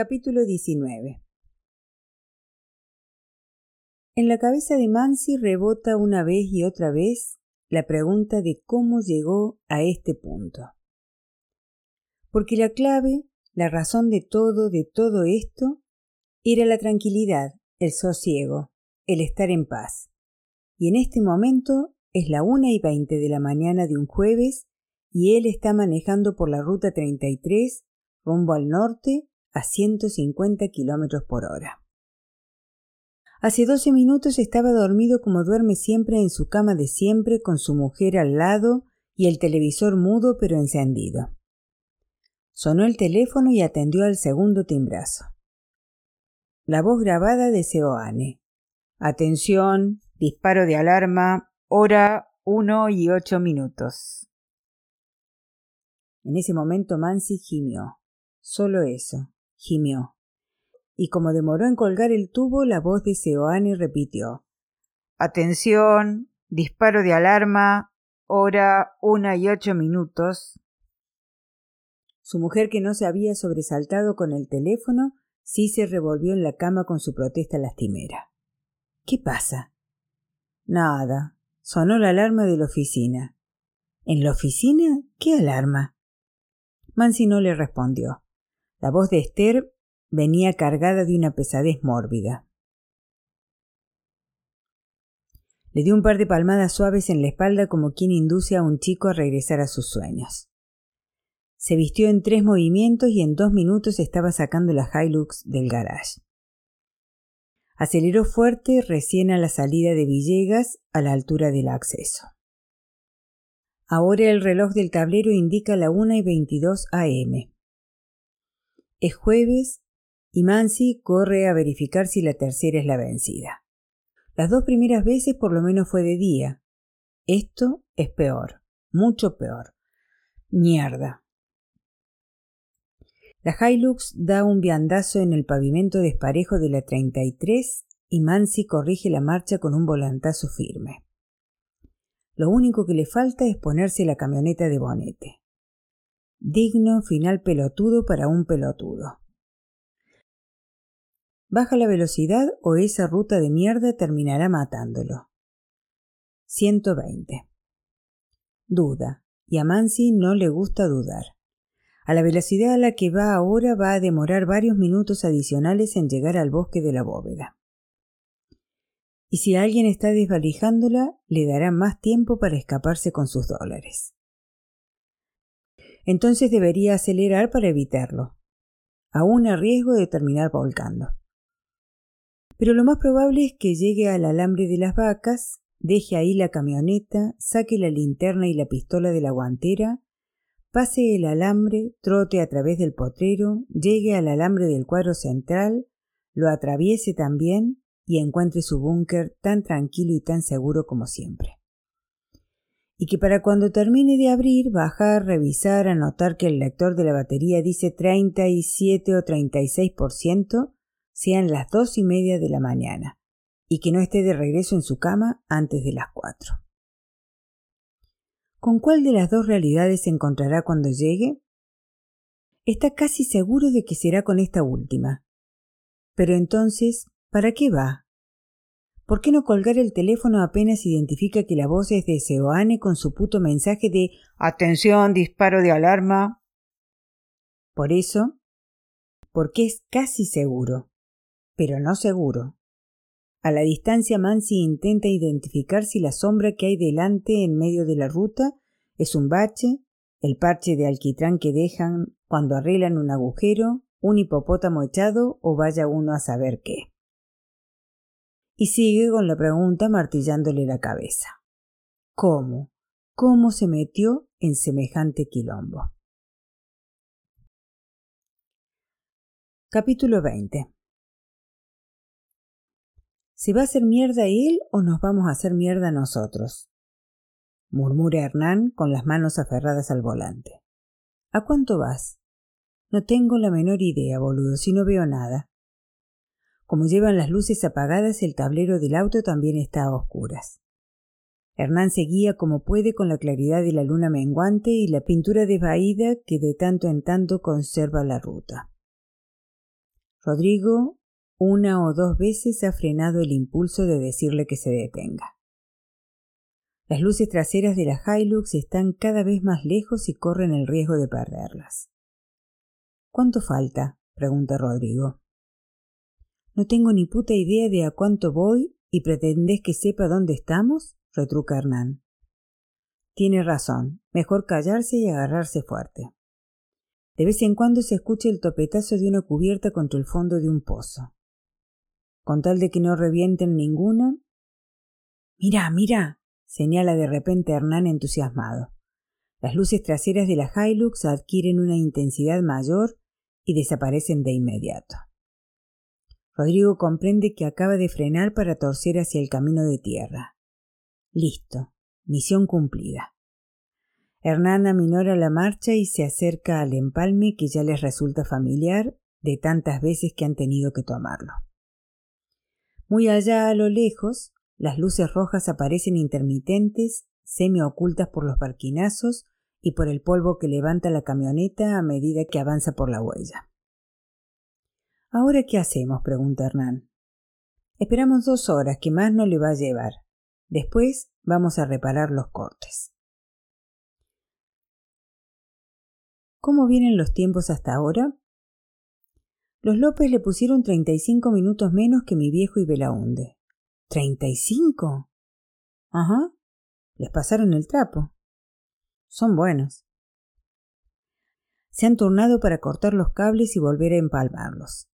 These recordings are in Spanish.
Capítulo 19 En la cabeza de Mansi rebota una vez y otra vez la pregunta de cómo llegó a este punto. Porque la clave, la razón de todo, de todo esto, era la tranquilidad, el sosiego, el estar en paz. Y en este momento es la una y veinte de la mañana de un jueves y él está manejando por la ruta 33 rumbo al norte a 150 kilómetros por hora. Hace doce minutos estaba dormido como duerme siempre en su cama de siempre con su mujer al lado y el televisor mudo pero encendido. Sonó el teléfono y atendió al segundo timbrazo. La voz grabada de Seoane. Atención, disparo de alarma, hora uno y ocho minutos. En ese momento Mansi gimió. Solo eso gimió. Y como demoró en colgar el tubo, la voz de Seoane repitió Atención. Disparo de alarma. Hora una y ocho minutos. Su mujer, que no se había sobresaltado con el teléfono, sí se revolvió en la cama con su protesta lastimera. ¿Qué pasa? Nada. Sonó la alarma de la oficina. ¿En la oficina? ¿Qué alarma? Mansi no le respondió. La voz de Esther venía cargada de una pesadez mórbida. Le dio un par de palmadas suaves en la espalda como quien induce a un chico a regresar a sus sueños. Se vistió en tres movimientos y en dos minutos estaba sacando la Hilux del garage. Aceleró fuerte recién a la salida de Villegas a la altura del acceso. Ahora el reloj del tablero indica la una y veintidós AM. Es jueves y Mansi corre a verificar si la tercera es la vencida. Las dos primeras veces por lo menos fue de día. Esto es peor, mucho peor. Mierda. La Hilux da un viandazo en el pavimento desparejo de la 33 y Mansi corrige la marcha con un volantazo firme. Lo único que le falta es ponerse la camioneta de bonete. Digno final pelotudo para un pelotudo. Baja la velocidad o esa ruta de mierda terminará matándolo. 120. Duda, y a Mansi no le gusta dudar. A la velocidad a la que va ahora va a demorar varios minutos adicionales en llegar al bosque de la bóveda. Y si alguien está desvalijándola, le dará más tiempo para escaparse con sus dólares entonces debería acelerar para evitarlo, aún a riesgo de terminar volcando. Pero lo más probable es que llegue al alambre de las vacas, deje ahí la camioneta, saque la linterna y la pistola de la guantera, pase el alambre, trote a través del potrero, llegue al alambre del cuadro central, lo atraviese también y encuentre su búnker tan tranquilo y tan seguro como siempre y que para cuando termine de abrir, bajar, revisar, anotar que el lector de la batería dice 37 o 36%, sean las dos y media de la mañana, y que no esté de regreso en su cama antes de las cuatro. ¿Con cuál de las dos realidades se encontrará cuando llegue? Está casi seguro de que será con esta última. Pero entonces, ¿para qué va? ¿Por qué no colgar el teléfono apenas identifica que la voz es de Seoane con su puto mensaje de Atención, disparo de alarma? Por eso, porque es casi seguro, pero no seguro. A la distancia Mansi intenta identificar si la sombra que hay delante en medio de la ruta es un bache, el parche de alquitrán que dejan cuando arreglan un agujero, un hipopótamo echado o vaya uno a saber qué y sigue con la pregunta martillándole la cabeza. ¿Cómo? ¿Cómo se metió en semejante quilombo? Capítulo 20 ¿Se va a hacer mierda él o nos vamos a hacer mierda nosotros? murmura Hernán con las manos aferradas al volante. ¿A cuánto vas? No tengo la menor idea, boludo, si no veo nada. Como llevan las luces apagadas, el tablero del auto también está a oscuras. Hernán seguía como puede con la claridad de la luna menguante y la pintura desvaída que de tanto en tanto conserva la ruta. Rodrigo una o dos veces ha frenado el impulso de decirle que se detenga. Las luces traseras de la Hilux están cada vez más lejos y corren el riesgo de perderlas. ¿Cuánto falta? pregunta Rodrigo. No tengo ni puta idea de a cuánto voy y pretendés que sepa dónde estamos, retruca Hernán. Tiene razón, mejor callarse y agarrarse fuerte. De vez en cuando se escucha el topetazo de una cubierta contra el fondo de un pozo. Con tal de que no revienten ninguna. Mira, mira, señala de repente Hernán entusiasmado. Las luces traseras de la Hilux adquieren una intensidad mayor y desaparecen de inmediato. Rodrigo comprende que acaba de frenar para torcer hacia el camino de tierra. Listo. Misión cumplida. Hernán aminora la marcha y se acerca al empalme que ya les resulta familiar de tantas veces que han tenido que tomarlo. Muy allá a lo lejos, las luces rojas aparecen intermitentes, semi ocultas por los barquinazos y por el polvo que levanta la camioneta a medida que avanza por la huella. ¿Ahora qué hacemos? pregunta Hernán. Esperamos dos horas, que más no le va a llevar. Después vamos a reparar los cortes. ¿Cómo vienen los tiempos hasta ahora? Los López le pusieron treinta y cinco minutos menos que mi viejo y Belaunde. ¿Treinta y cinco? Ajá. Les pasaron el trapo. Son buenos. Se han turnado para cortar los cables y volver a empalmarlos.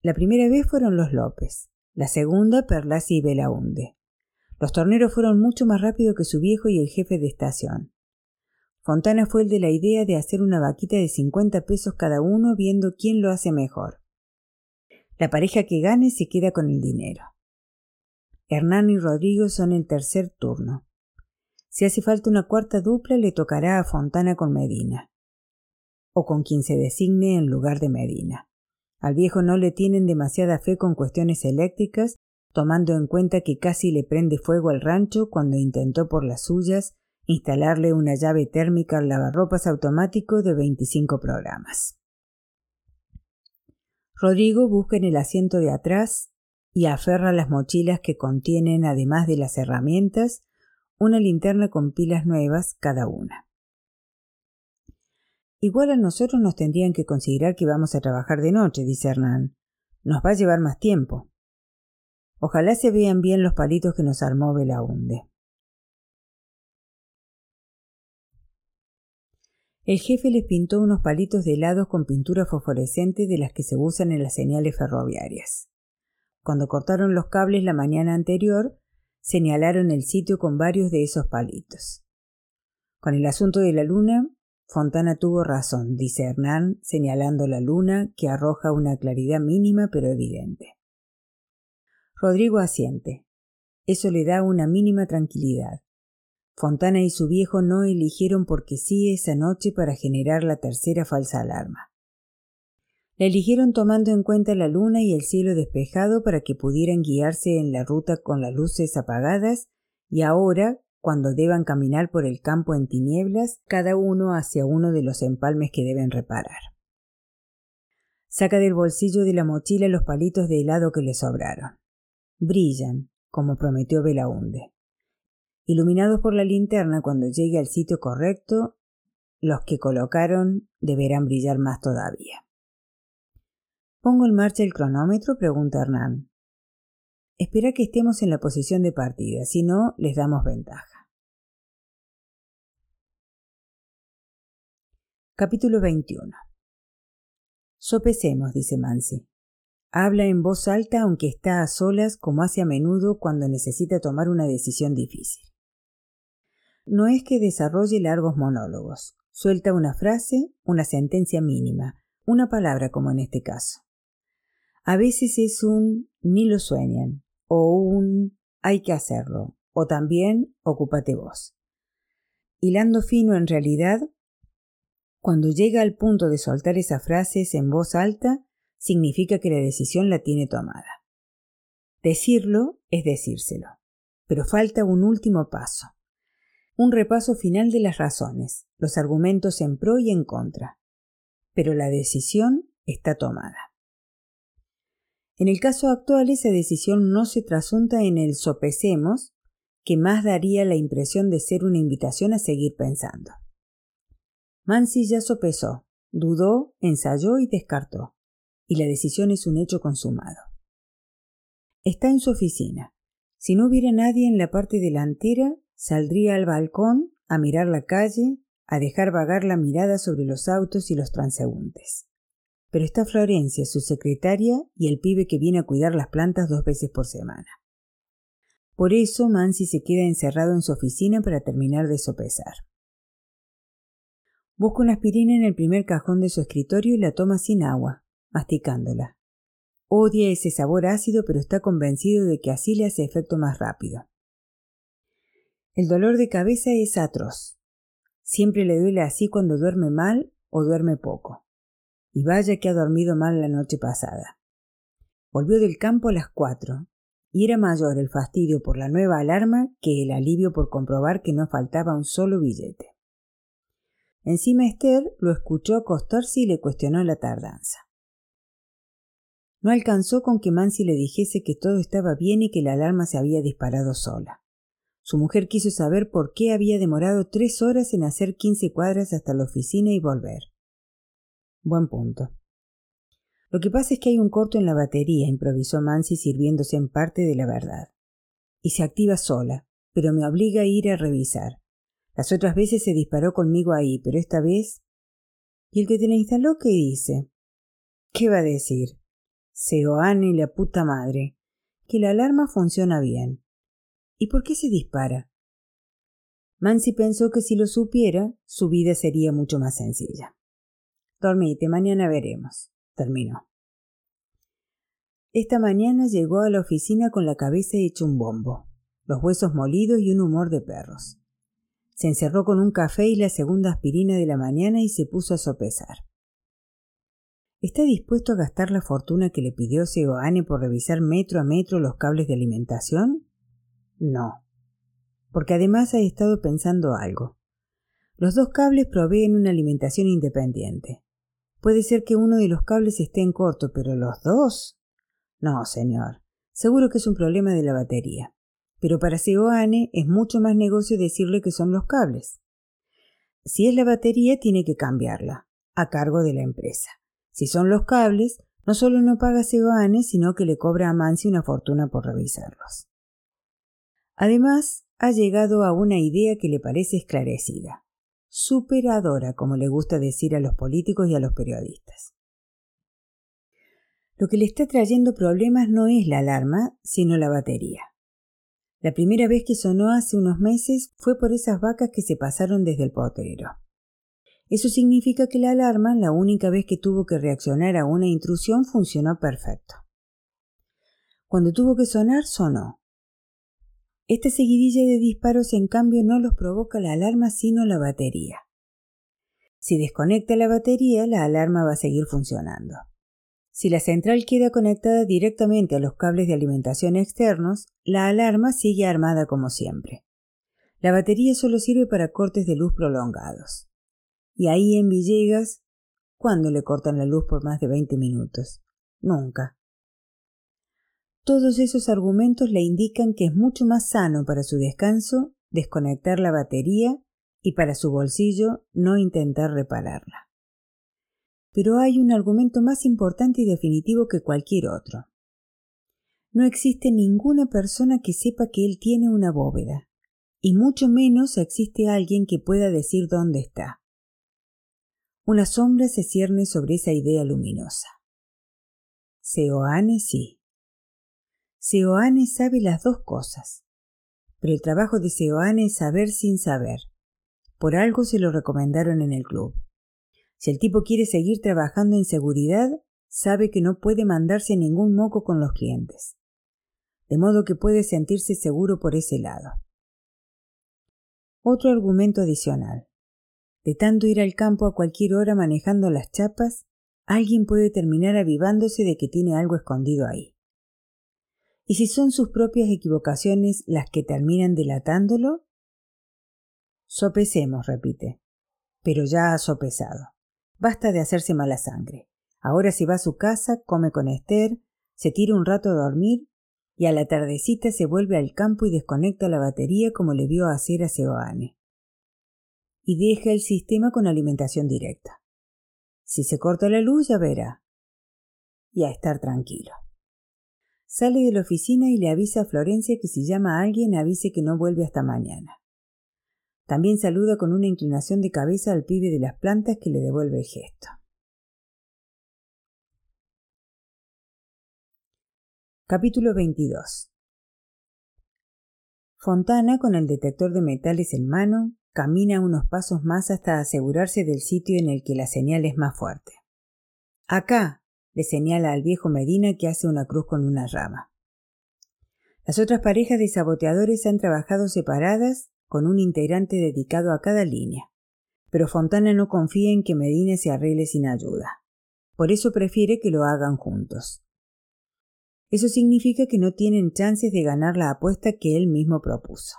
La primera vez fueron los López, la segunda Perlasi y Belaunde. Los torneros fueron mucho más rápido que su viejo y el jefe de estación. Fontana fue el de la idea de hacer una vaquita de 50 pesos cada uno viendo quién lo hace mejor. La pareja que gane se queda con el dinero. Hernán y Rodrigo son el tercer turno. Si hace falta una cuarta dupla, le tocará a Fontana con Medina. O con quien se designe en lugar de Medina. Al viejo no le tienen demasiada fe con cuestiones eléctricas tomando en cuenta que casi le prende fuego al rancho cuando intentó por las suyas instalarle una llave térmica al lavarropas automático de 25 programas. Rodrigo busca en el asiento de atrás y aferra las mochilas que contienen, además de las herramientas, una linterna con pilas nuevas cada una. Igual a nosotros nos tendrían que considerar que vamos a trabajar de noche, dice Hernán. Nos va a llevar más tiempo. Ojalá se vean bien los palitos que nos armó Belaunde. El jefe les pintó unos palitos de helados con pintura fosforescente de las que se usan en las señales ferroviarias. Cuando cortaron los cables la mañana anterior, señalaron el sitio con varios de esos palitos. Con el asunto de la luna, Fontana tuvo razón, dice Hernán, señalando la luna que arroja una claridad mínima pero evidente. Rodrigo asiente. Eso le da una mínima tranquilidad. Fontana y su viejo no eligieron porque sí esa noche para generar la tercera falsa alarma. La eligieron tomando en cuenta la luna y el cielo despejado para que pudieran guiarse en la ruta con las luces apagadas y ahora, cuando deban caminar por el campo en tinieblas, cada uno hacia uno de los empalmes que deben reparar. Saca del bolsillo de la mochila los palitos de helado que le sobraron brillan, como prometió Belaunde. Iluminados por la linterna cuando llegue al sitio correcto, los que colocaron deberán brillar más todavía. ¿Pongo en marcha el cronómetro? pregunta Hernán. Espera que estemos en la posición de partida, si no, les damos ventaja. Capítulo 21 Sopesemos, dice Mansi. Habla en voz alta aunque está a solas como hace a menudo cuando necesita tomar una decisión difícil. No es que desarrolle largos monólogos. Suelta una frase, una sentencia mínima, una palabra como en este caso. A veces es un ni lo sueñan, o un hay que hacerlo, o también ocúpate vos. Hilando fino en realidad, cuando llega al punto de soltar esas frases en voz alta, significa que la decisión la tiene tomada. Decirlo es decírselo, pero falta un último paso, un repaso final de las razones, los argumentos en pro y en contra, pero la decisión está tomada. En el caso actual esa decisión no se trasunta en el sopesemos, que más daría la impresión de ser una invitación a seguir pensando. Mansi ya sopesó, dudó, ensayó y descartó, y la decisión es un hecho consumado. Está en su oficina. Si no hubiera nadie en la parte delantera, saldría al balcón a mirar la calle, a dejar vagar la mirada sobre los autos y los transeúntes. Pero está Florencia, su secretaria, y el pibe que viene a cuidar las plantas dos veces por semana. Por eso Mansi se queda encerrado en su oficina para terminar de sopesar. Busca una aspirina en el primer cajón de su escritorio y la toma sin agua, masticándola. Odia ese sabor ácido, pero está convencido de que así le hace efecto más rápido. El dolor de cabeza es atroz. Siempre le duele así cuando duerme mal o duerme poco. Y vaya que ha dormido mal la noche pasada. Volvió del campo a las cuatro, y era mayor el fastidio por la nueva alarma que el alivio por comprobar que no faltaba un solo billete. Encima Esther lo escuchó acostarse y le cuestionó la tardanza. No alcanzó con que Mansi le dijese que todo estaba bien y que la alarma se había disparado sola. Su mujer quiso saber por qué había demorado tres horas en hacer quince cuadras hasta la oficina y volver. Buen punto. Lo que pasa es que hay un corto en la batería, improvisó Mansi sirviéndose en parte de la verdad. Y se activa sola, pero me obliga a ir a revisar. Las otras veces se disparó conmigo ahí, pero esta vez. ¿Y el que te la instaló qué dice? ¿Qué va a decir? Seoane la puta madre, que la alarma funciona bien. ¿Y por qué se dispara? Mansi pensó que si lo supiera, su vida sería mucho más sencilla. Dormite, mañana veremos. Terminó. Esta mañana llegó a la oficina con la cabeza hecha un bombo, los huesos molidos y un humor de perros. Se encerró con un café y la segunda aspirina de la mañana y se puso a sopesar. ¿Está dispuesto a gastar la fortuna que le pidió Seoane por revisar metro a metro los cables de alimentación? No. Porque además ha estado pensando algo. Los dos cables proveen una alimentación independiente. Puede ser que uno de los cables esté en corto, pero los dos. No, señor. Seguro que es un problema de la batería. Pero para Seoane es mucho más negocio decirle que son los cables. Si es la batería, tiene que cambiarla, a cargo de la empresa. Si son los cables, no solo no paga Seoane, sino que le cobra a Mansi una fortuna por revisarlos. Además, ha llegado a una idea que le parece esclarecida, superadora, como le gusta decir a los políticos y a los periodistas. Lo que le está trayendo problemas no es la alarma, sino la batería. La primera vez que sonó hace unos meses fue por esas vacas que se pasaron desde el potrero. Eso significa que la alarma, la única vez que tuvo que reaccionar a una intrusión, funcionó perfecto. Cuando tuvo que sonar, sonó. Esta seguidilla de disparos, en cambio, no los provoca la alarma, sino la batería. Si desconecta la batería, la alarma va a seguir funcionando. Si la central queda conectada directamente a los cables de alimentación externos, la alarma sigue armada como siempre. La batería solo sirve para cortes de luz prolongados. Y ahí en Villegas, ¿cuándo le cortan la luz por más de 20 minutos? Nunca. Todos esos argumentos le indican que es mucho más sano para su descanso desconectar la batería y para su bolsillo no intentar repararla. Pero hay un argumento más importante y definitivo que cualquier otro. No existe ninguna persona que sepa que él tiene una bóveda, y mucho menos existe alguien que pueda decir dónde está. Una sombra se cierne sobre esa idea luminosa. Seoane sí. Seoane sabe las dos cosas. Pero el trabajo de Seoane es saber sin saber. Por algo se lo recomendaron en el club. Si el tipo quiere seguir trabajando en seguridad, sabe que no puede mandarse ningún moco con los clientes. De modo que puede sentirse seguro por ese lado. Otro argumento adicional. De tanto ir al campo a cualquier hora manejando las chapas, alguien puede terminar avivándose de que tiene algo escondido ahí. ¿Y si son sus propias equivocaciones las que terminan delatándolo? Sopesemos, repite. Pero ya ha sopesado. Basta de hacerse mala sangre. Ahora si va a su casa, come con Esther, se tira un rato a dormir y a la tardecita se vuelve al campo y desconecta la batería como le vio hacer a Seoane. Y deja el sistema con alimentación directa. Si se corta la luz ya verá. Y a estar tranquilo. Sale de la oficina y le avisa a Florencia que si llama a alguien avise que no vuelve hasta mañana. También saluda con una inclinación de cabeza al pibe de las plantas que le devuelve el gesto. Capítulo 22 Fontana, con el detector de metales en mano, camina unos pasos más hasta asegurarse del sitio en el que la señal es más fuerte. Acá, le señala al viejo Medina que hace una cruz con una rama. Las otras parejas de saboteadores han trabajado separadas con un integrante dedicado a cada línea, pero Fontana no confía en que Medina se arregle sin ayuda. Por eso prefiere que lo hagan juntos. Eso significa que no tienen chances de ganar la apuesta que él mismo propuso.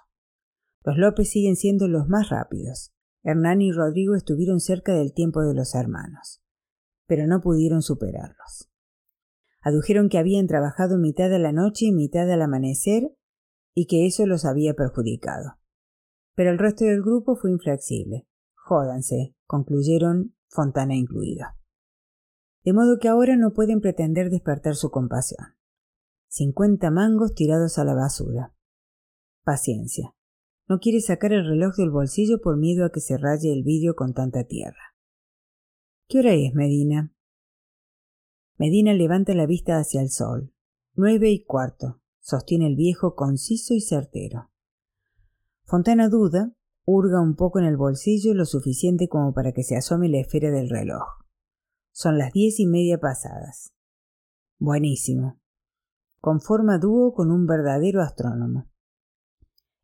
Los López siguen siendo los más rápidos. Hernán y Rodrigo estuvieron cerca del tiempo de los hermanos pero no pudieron superarlos. Adujeron que habían trabajado mitad de la noche y mitad al amanecer y que eso los había perjudicado. Pero el resto del grupo fue inflexible. Jódanse, concluyeron, Fontana incluido. De modo que ahora no pueden pretender despertar su compasión. Cincuenta mangos tirados a la basura. Paciencia. No quiere sacar el reloj del bolsillo por miedo a que se raye el vidrio con tanta tierra. ¿Qué hora es, Medina? Medina levanta la vista hacia el sol. Nueve y cuarto, sostiene el viejo conciso y certero. Fontana duda, hurga un poco en el bolsillo lo suficiente como para que se asome la esfera del reloj. Son las diez y media pasadas. Buenísimo. Conforma dúo con un verdadero astrónomo.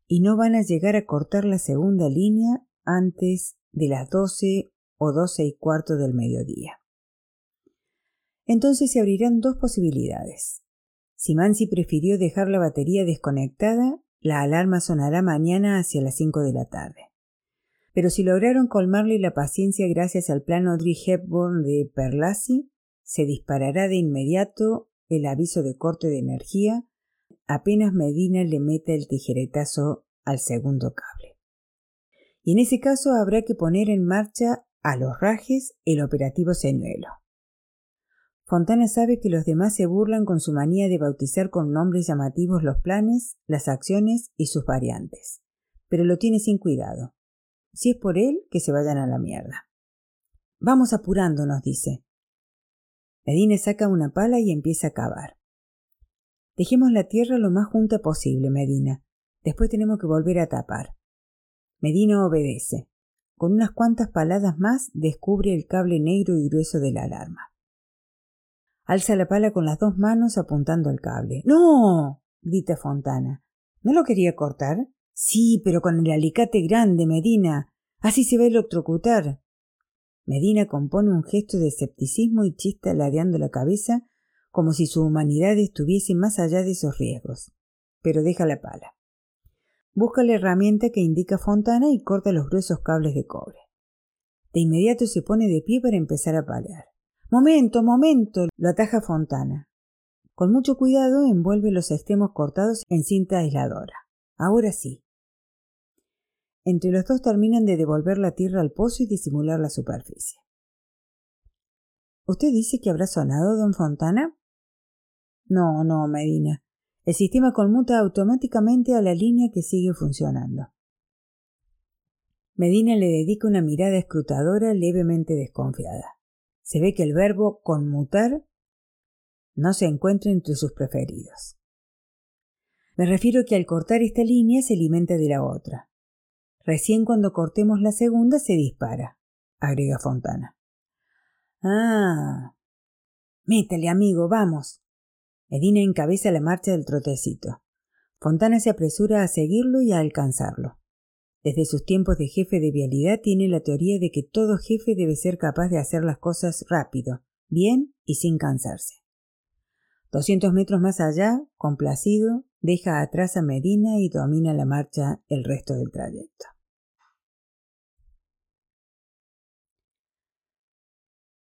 Y no van a llegar a cortar la segunda línea antes de las doce o doce y cuarto del mediodía. Entonces se abrirán dos posibilidades. Si Mansi prefirió dejar la batería desconectada, la alarma sonará mañana hacia las cinco de la tarde. Pero si lograron colmarle la paciencia gracias al plan Audrey Hepburn de Perlassi, se disparará de inmediato el aviso de corte de energía apenas Medina le meta el tijeretazo al segundo cable. Y en ese caso habrá que poner en marcha a los rajes el operativo señuelo. Fontana sabe que los demás se burlan con su manía de bautizar con nombres llamativos los planes, las acciones y sus variantes, pero lo tiene sin cuidado. Si es por él, que se vayan a la mierda. Vamos apurándonos, dice. Medina saca una pala y empieza a cavar. Dejemos la tierra lo más junta posible, Medina. Después tenemos que volver a tapar. Medina obedece. Con unas cuantas paladas más descubre el cable negro y grueso de la alarma. Alza la pala con las dos manos apuntando al cable. ¡No! grita Fontana. ¿No lo quería cortar? Sí, pero con el alicate grande, Medina. Así se va a electrocutar. Medina compone un gesto de escepticismo y chista ladeando la cabeza como si su humanidad estuviese más allá de esos riesgos. Pero deja la pala. Busca la herramienta que indica Fontana y corta los gruesos cables de cobre. De inmediato se pone de pie para empezar a palear. Momento, momento. lo ataja Fontana. Con mucho cuidado envuelve los extremos cortados en cinta aisladora. Ahora sí. Entre los dos terminan de devolver la tierra al pozo y disimular la superficie. ¿Usted dice que habrá sonado, don Fontana? No, no, Medina. El sistema conmuta automáticamente a la línea que sigue funcionando. Medina le dedica una mirada escrutadora levemente desconfiada. Se ve que el verbo conmutar no se encuentra entre sus preferidos. Me refiero que al cortar esta línea se alimenta de la otra. Recién cuando cortemos la segunda se dispara, agrega Fontana. Ah. Métele, amigo, vamos. Medina encabeza la marcha del trotecito. Fontana se apresura a seguirlo y a alcanzarlo. Desde sus tiempos de jefe de vialidad tiene la teoría de que todo jefe debe ser capaz de hacer las cosas rápido, bien y sin cansarse. Doscientos metros más allá, complacido, deja atrás a Medina y domina la marcha el resto del trayecto.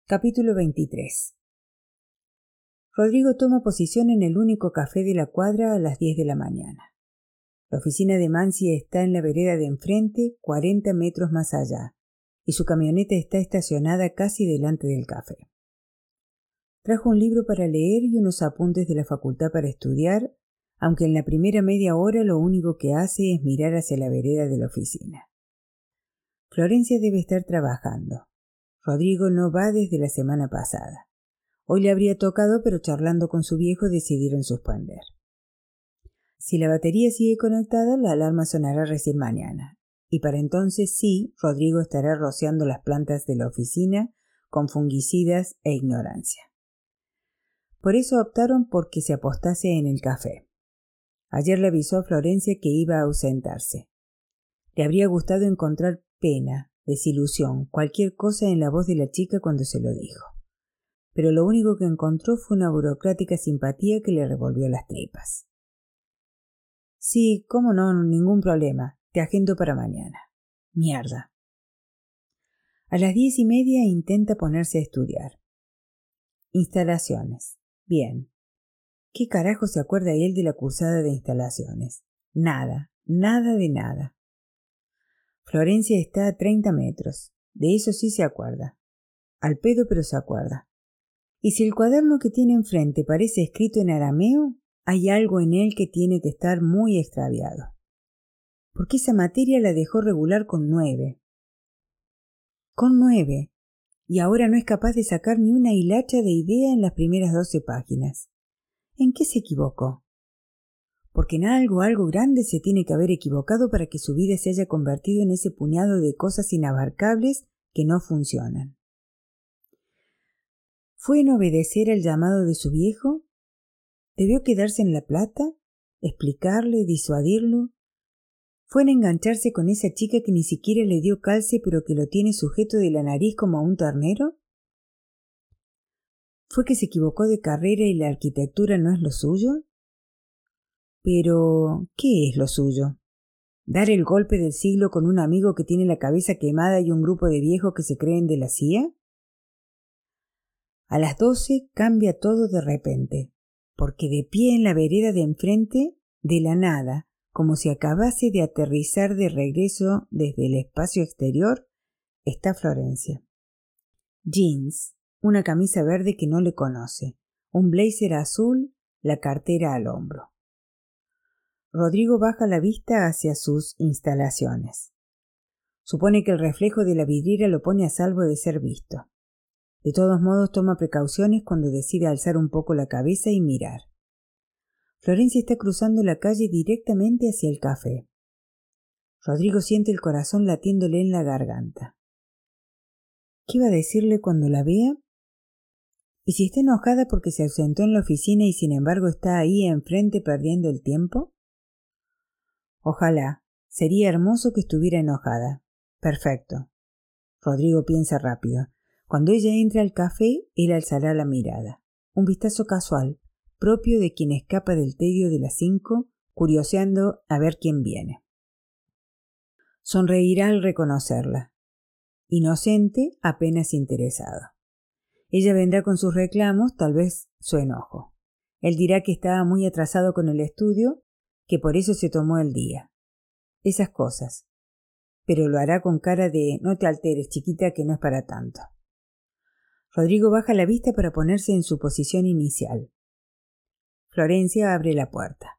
Capítulo 23 Rodrigo toma posición en el único café de la cuadra a las diez de la mañana. La oficina de Mansi está en la vereda de enfrente, cuarenta metros más allá, y su camioneta está estacionada casi delante del café. Trajo un libro para leer y unos apuntes de la facultad para estudiar, aunque en la primera media hora lo único que hace es mirar hacia la vereda de la oficina. Florencia debe estar trabajando. Rodrigo no va desde la semana pasada. Hoy le habría tocado, pero charlando con su viejo decidieron suspender. Si la batería sigue conectada, la alarma sonará recién mañana. Y para entonces sí, Rodrigo estará rociando las plantas de la oficina con fungicidas e ignorancia. Por eso optaron por que se apostase en el café. Ayer le avisó a Florencia que iba a ausentarse. Le habría gustado encontrar pena, desilusión, cualquier cosa en la voz de la chica cuando se lo dijo. Pero lo único que encontró fue una burocrática simpatía que le revolvió las tripas. Sí, cómo no, ningún problema. Te agendo para mañana. Mierda. A las diez y media intenta ponerse a estudiar. Instalaciones. Bien. ¿Qué carajo se acuerda él de la cursada de instalaciones? Nada, nada de nada. Florencia está a treinta metros. De eso sí se acuerda. Al pedo pero se acuerda. Y si el cuaderno que tiene enfrente parece escrito en arameo, hay algo en él que tiene que estar muy extraviado. Porque esa materia la dejó regular con nueve. Con nueve. Y ahora no es capaz de sacar ni una hilacha de idea en las primeras doce páginas. ¿En qué se equivocó? porque en algo, algo grande se tiene que haber equivocado para que su vida se haya convertido en ese puñado de cosas inabarcables que no funcionan. ¿Fue en obedecer al llamado de su viejo? ¿Debió quedarse en La Plata? ¿Explicarle? ¿Disuadirlo? ¿Fue en engancharse con esa chica que ni siquiera le dio calce pero que lo tiene sujeto de la nariz como a un ternero? ¿Fue que se equivocó de carrera y la arquitectura no es lo suyo? Pero, ¿qué es lo suyo? ¿Dar el golpe del siglo con un amigo que tiene la cabeza quemada y un grupo de viejos que se creen de la CIA? A las doce cambia todo de repente, porque de pie en la vereda de enfrente, de la nada, como si acabase de aterrizar de regreso desde el espacio exterior, está Florencia. Jeans, una camisa verde que no le conoce, un blazer azul, la cartera al hombro. Rodrigo baja la vista hacia sus instalaciones. Supone que el reflejo de la vidriera lo pone a salvo de ser visto. De todos modos toma precauciones cuando decide alzar un poco la cabeza y mirar. Florencia está cruzando la calle directamente hacia el café. Rodrigo siente el corazón latiéndole en la garganta. ¿Qué va a decirle cuando la vea? ¿Y si está enojada porque se ausentó en la oficina y sin embargo está ahí enfrente perdiendo el tiempo? Ojalá. Sería hermoso que estuviera enojada. Perfecto. Rodrigo piensa rápido. Cuando ella entre al café, él alzará la mirada. Un vistazo casual, propio de quien escapa del tedio de las cinco, curioseando a ver quién viene. Sonreirá al reconocerla. Inocente, apenas interesado. Ella vendrá con sus reclamos, tal vez su enojo. Él dirá que estaba muy atrasado con el estudio que por eso se tomó el día. Esas cosas. Pero lo hará con cara de no te alteres, chiquita, que no es para tanto. Rodrigo baja la vista para ponerse en su posición inicial. Florencia abre la puerta.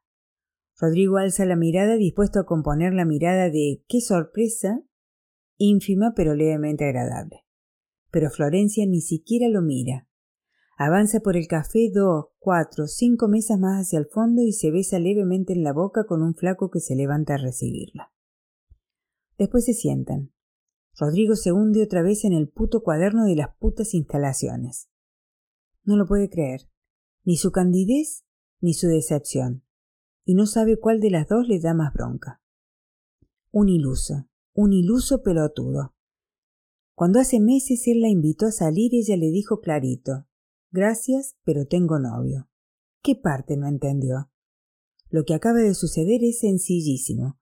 Rodrigo alza la mirada dispuesto a componer la mirada de qué sorpresa, ínfima pero levemente agradable. Pero Florencia ni siquiera lo mira. Avanza por el café dos, cuatro, cinco mesas más hacia el fondo y se besa levemente en la boca con un flaco que se levanta a recibirla. Después se sientan. Rodrigo se hunde otra vez en el puto cuaderno de las putas instalaciones. No lo puede creer, ni su candidez ni su decepción, y no sabe cuál de las dos le da más bronca. Un iluso, un iluso pelotudo. Cuando hace meses él la invitó a salir, ella le dijo clarito Gracias, pero tengo novio. ¿Qué parte no entendió? Lo que acaba de suceder es sencillísimo.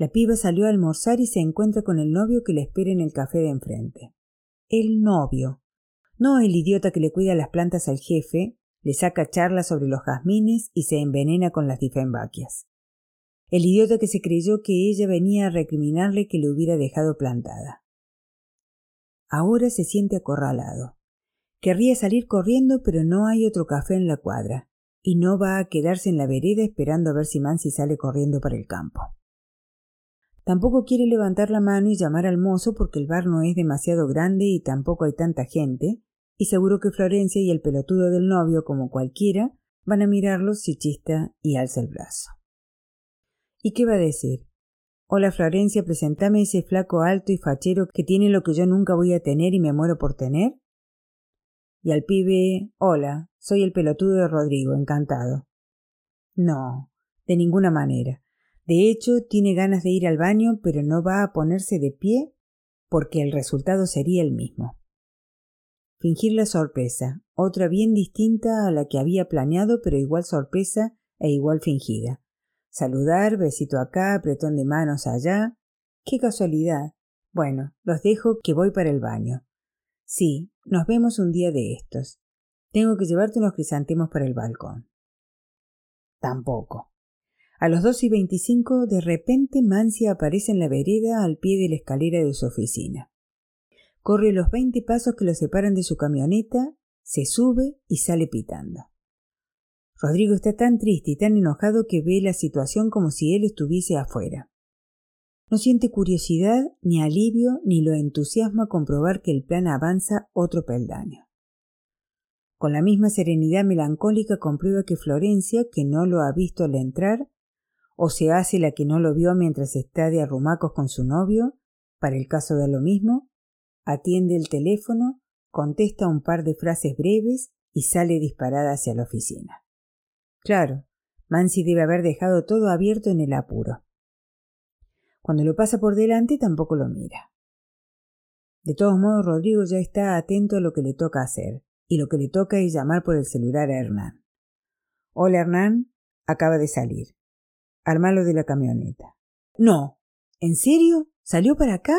La piba salió a almorzar y se encuentra con el novio que le espera en el café de enfrente. El novio. No el idiota que le cuida las plantas al jefe, le saca charlas sobre los jazmines y se envenena con las difembaquias. El idiota que se creyó que ella venía a recriminarle que le hubiera dejado plantada. Ahora se siente acorralado. Querría salir corriendo, pero no hay otro café en la cuadra, y no va a quedarse en la vereda esperando a ver si Mansi sale corriendo para el campo. Tampoco quiere levantar la mano y llamar al mozo porque el bar no es demasiado grande y tampoco hay tanta gente, y seguro que Florencia y el pelotudo del novio, como cualquiera, van a mirarlo si chista y alza el brazo. ¿Y qué va a decir? Hola Florencia, presentame ese flaco alto y fachero que tiene lo que yo nunca voy a tener y me muero por tener. Y al pibe, hola, soy el pelotudo de Rodrigo, encantado. No, de ninguna manera. De hecho, tiene ganas de ir al baño, pero no va a ponerse de pie porque el resultado sería el mismo. Fingir la sorpresa, otra bien distinta a la que había planeado, pero igual sorpresa e igual fingida. Saludar, besito acá, apretón de manos allá. ¡Qué casualidad! Bueno, los dejo que voy para el baño. Sí, nos vemos un día de estos. Tengo que llevarte unos crisantemos para el balcón. Tampoco. A los dos y veinticinco, de repente Mancia aparece en la vereda al pie de la escalera de su oficina. Corre los veinte pasos que lo separan de su camioneta, se sube y sale pitando. Rodrigo está tan triste y tan enojado que ve la situación como si él estuviese afuera. No siente curiosidad, ni alivio, ni lo entusiasma comprobar que el plan avanza otro peldaño. Con la misma serenidad melancólica comprueba que Florencia, que no lo ha visto al entrar, o se hace la que no lo vio mientras está de arrumacos con su novio, para el caso de lo mismo, atiende el teléfono, contesta un par de frases breves y sale disparada hacia la oficina. Claro, Mansi debe haber dejado todo abierto en el apuro. Cuando lo pasa por delante tampoco lo mira. De todos modos, Rodrigo ya está atento a lo que le toca hacer, y lo que le toca es llamar por el celular a Hernán. Hola Hernán, acaba de salir. Armalo de la camioneta. No. ¿En serio? ¿Salió para acá?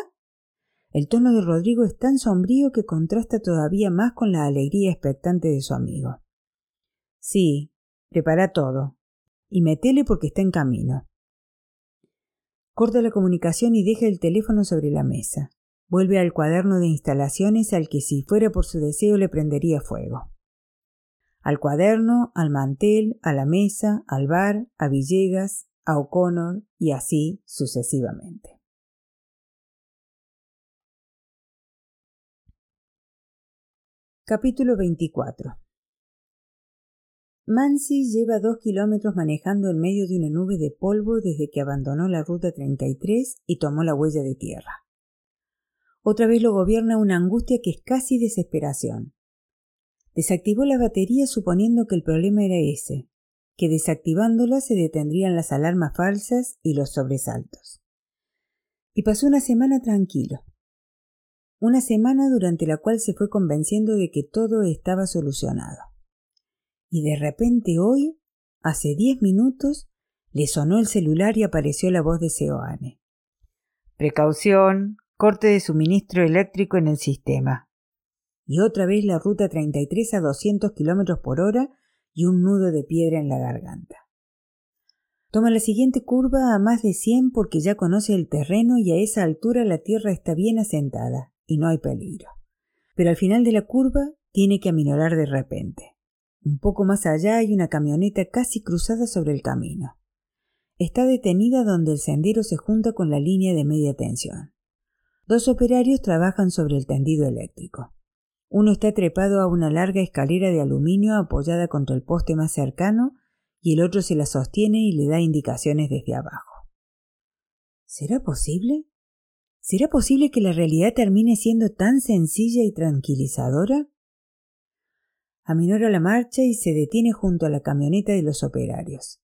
El tono de Rodrigo es tan sombrío que contrasta todavía más con la alegría expectante de su amigo. Sí, prepara todo. Y metele porque está en camino. Corta la comunicación y deja el teléfono sobre la mesa. Vuelve al cuaderno de instalaciones al que si fuera por su deseo le prendería fuego. Al cuaderno, al mantel, a la mesa, al bar, a Villegas, a O'Connor y así sucesivamente. Capítulo 24 Mansi lleva dos kilómetros manejando en medio de una nube de polvo desde que abandonó la ruta 33 y tomó la huella de tierra. Otra vez lo gobierna una angustia que es casi desesperación. Desactivó la batería suponiendo que el problema era ese, que desactivándola se detendrían las alarmas falsas y los sobresaltos. Y pasó una semana tranquilo una semana durante la cual se fue convenciendo de que todo estaba solucionado. Y de repente hoy, hace diez minutos, le sonó el celular y apareció la voz de Seoane. Precaución, corte de suministro eléctrico en el sistema. Y otra vez la ruta 33 a 200 kilómetros por hora y un nudo de piedra en la garganta. Toma la siguiente curva a más de 100 porque ya conoce el terreno y a esa altura la tierra está bien asentada y no hay peligro. Pero al final de la curva tiene que aminorar de repente. Un poco más allá hay una camioneta casi cruzada sobre el camino. Está detenida donde el sendero se junta con la línea de media tensión. Dos operarios trabajan sobre el tendido eléctrico. Uno está trepado a una larga escalera de aluminio apoyada contra el poste más cercano y el otro se la sostiene y le da indicaciones desde abajo. ¿Será posible? ¿Será posible que la realidad termine siendo tan sencilla y tranquilizadora? Aminora la marcha y se detiene junto a la camioneta de los operarios.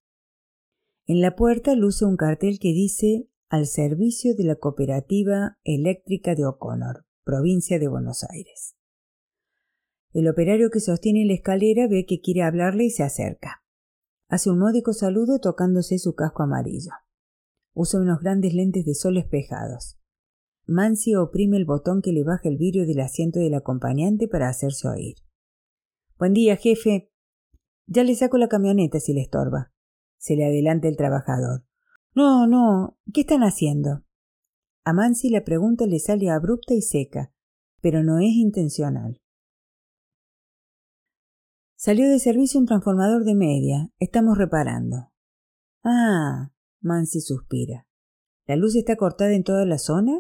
En la puerta luce un cartel que dice al servicio de la Cooperativa Eléctrica de O'Connor, provincia de Buenos Aires. El operario que sostiene la escalera ve que quiere hablarle y se acerca. Hace un módico saludo tocándose su casco amarillo. Usa unos grandes lentes de sol espejados. Mansi oprime el botón que le baja el vidrio del asiento del acompañante para hacerse oír. Buen día, jefe. Ya le saco la camioneta si le estorba. Se le adelanta el trabajador. No, no. ¿Qué están haciendo? A Mansi la pregunta le sale abrupta y seca, pero no es intencional. Salió de servicio un transformador de media. Estamos reparando. Ah. Mansi suspira. ¿La luz está cortada en toda la zona?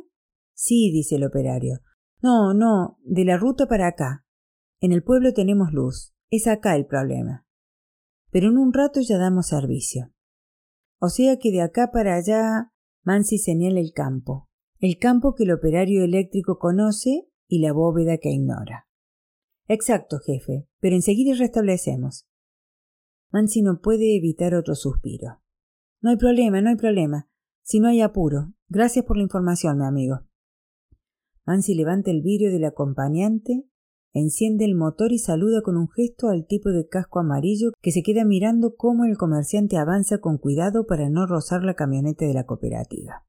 Sí, dice el operario. No, no, de la ruta para acá. En el pueblo tenemos luz. Es acá el problema. Pero en un rato ya damos servicio. O sea que de acá para allá Mansi señala el campo. El campo que el operario eléctrico conoce y la bóveda que ignora. Exacto, jefe, pero enseguida restablecemos. Mansi no puede evitar otro suspiro. No hay problema, no hay problema. Si no hay apuro. Gracias por la información, mi amigo. Mansi levanta el vidrio del acompañante, enciende el motor y saluda con un gesto al tipo de casco amarillo que se queda mirando cómo el comerciante avanza con cuidado para no rozar la camioneta de la cooperativa.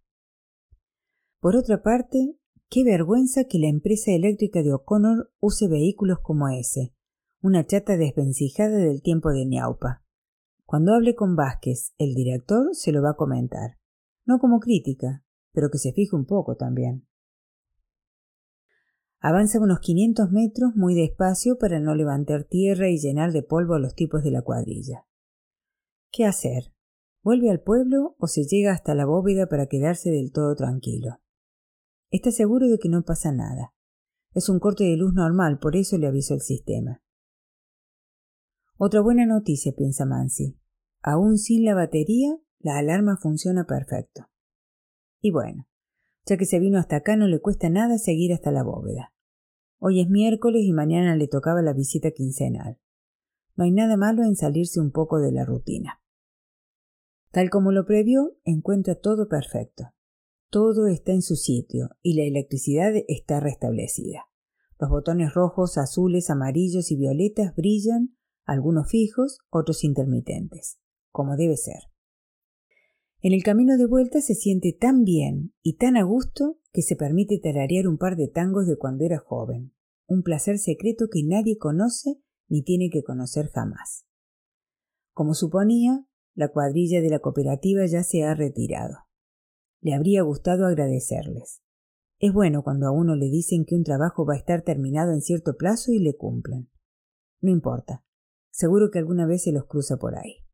Por otra parte, qué vergüenza que la empresa eléctrica de O'Connor use vehículos como ese, una chata desvencijada del tiempo de Ñaupa. Cuando hable con Vázquez, el director se lo va a comentar. No como crítica, pero que se fije un poco también. Avanza unos 500 metros muy despacio para no levantar tierra y llenar de polvo a los tipos de la cuadrilla. ¿Qué hacer? ¿Vuelve al pueblo o se llega hasta la bóveda para quedarse del todo tranquilo? Está seguro de que no pasa nada. Es un corte de luz normal, por eso le avisó el sistema. Otra buena noticia, piensa Mansi. Aún sin la batería, la alarma funciona perfecto. Y bueno, ya que se vino hasta acá no le cuesta nada seguir hasta la bóveda. Hoy es miércoles y mañana le tocaba la visita quincenal. No hay nada malo en salirse un poco de la rutina. Tal como lo previó, encuentra todo perfecto. Todo está en su sitio y la electricidad está restablecida. Los botones rojos, azules, amarillos y violetas brillan algunos fijos, otros intermitentes, como debe ser. En el camino de vuelta se siente tan bien y tan a gusto que se permite tararear un par de tangos de cuando era joven, un placer secreto que nadie conoce ni tiene que conocer jamás. Como suponía, la cuadrilla de la cooperativa ya se ha retirado. Le habría gustado agradecerles. Es bueno cuando a uno le dicen que un trabajo va a estar terminado en cierto plazo y le cumplen. No importa, Seguro que alguna vez se los cruza por ahí.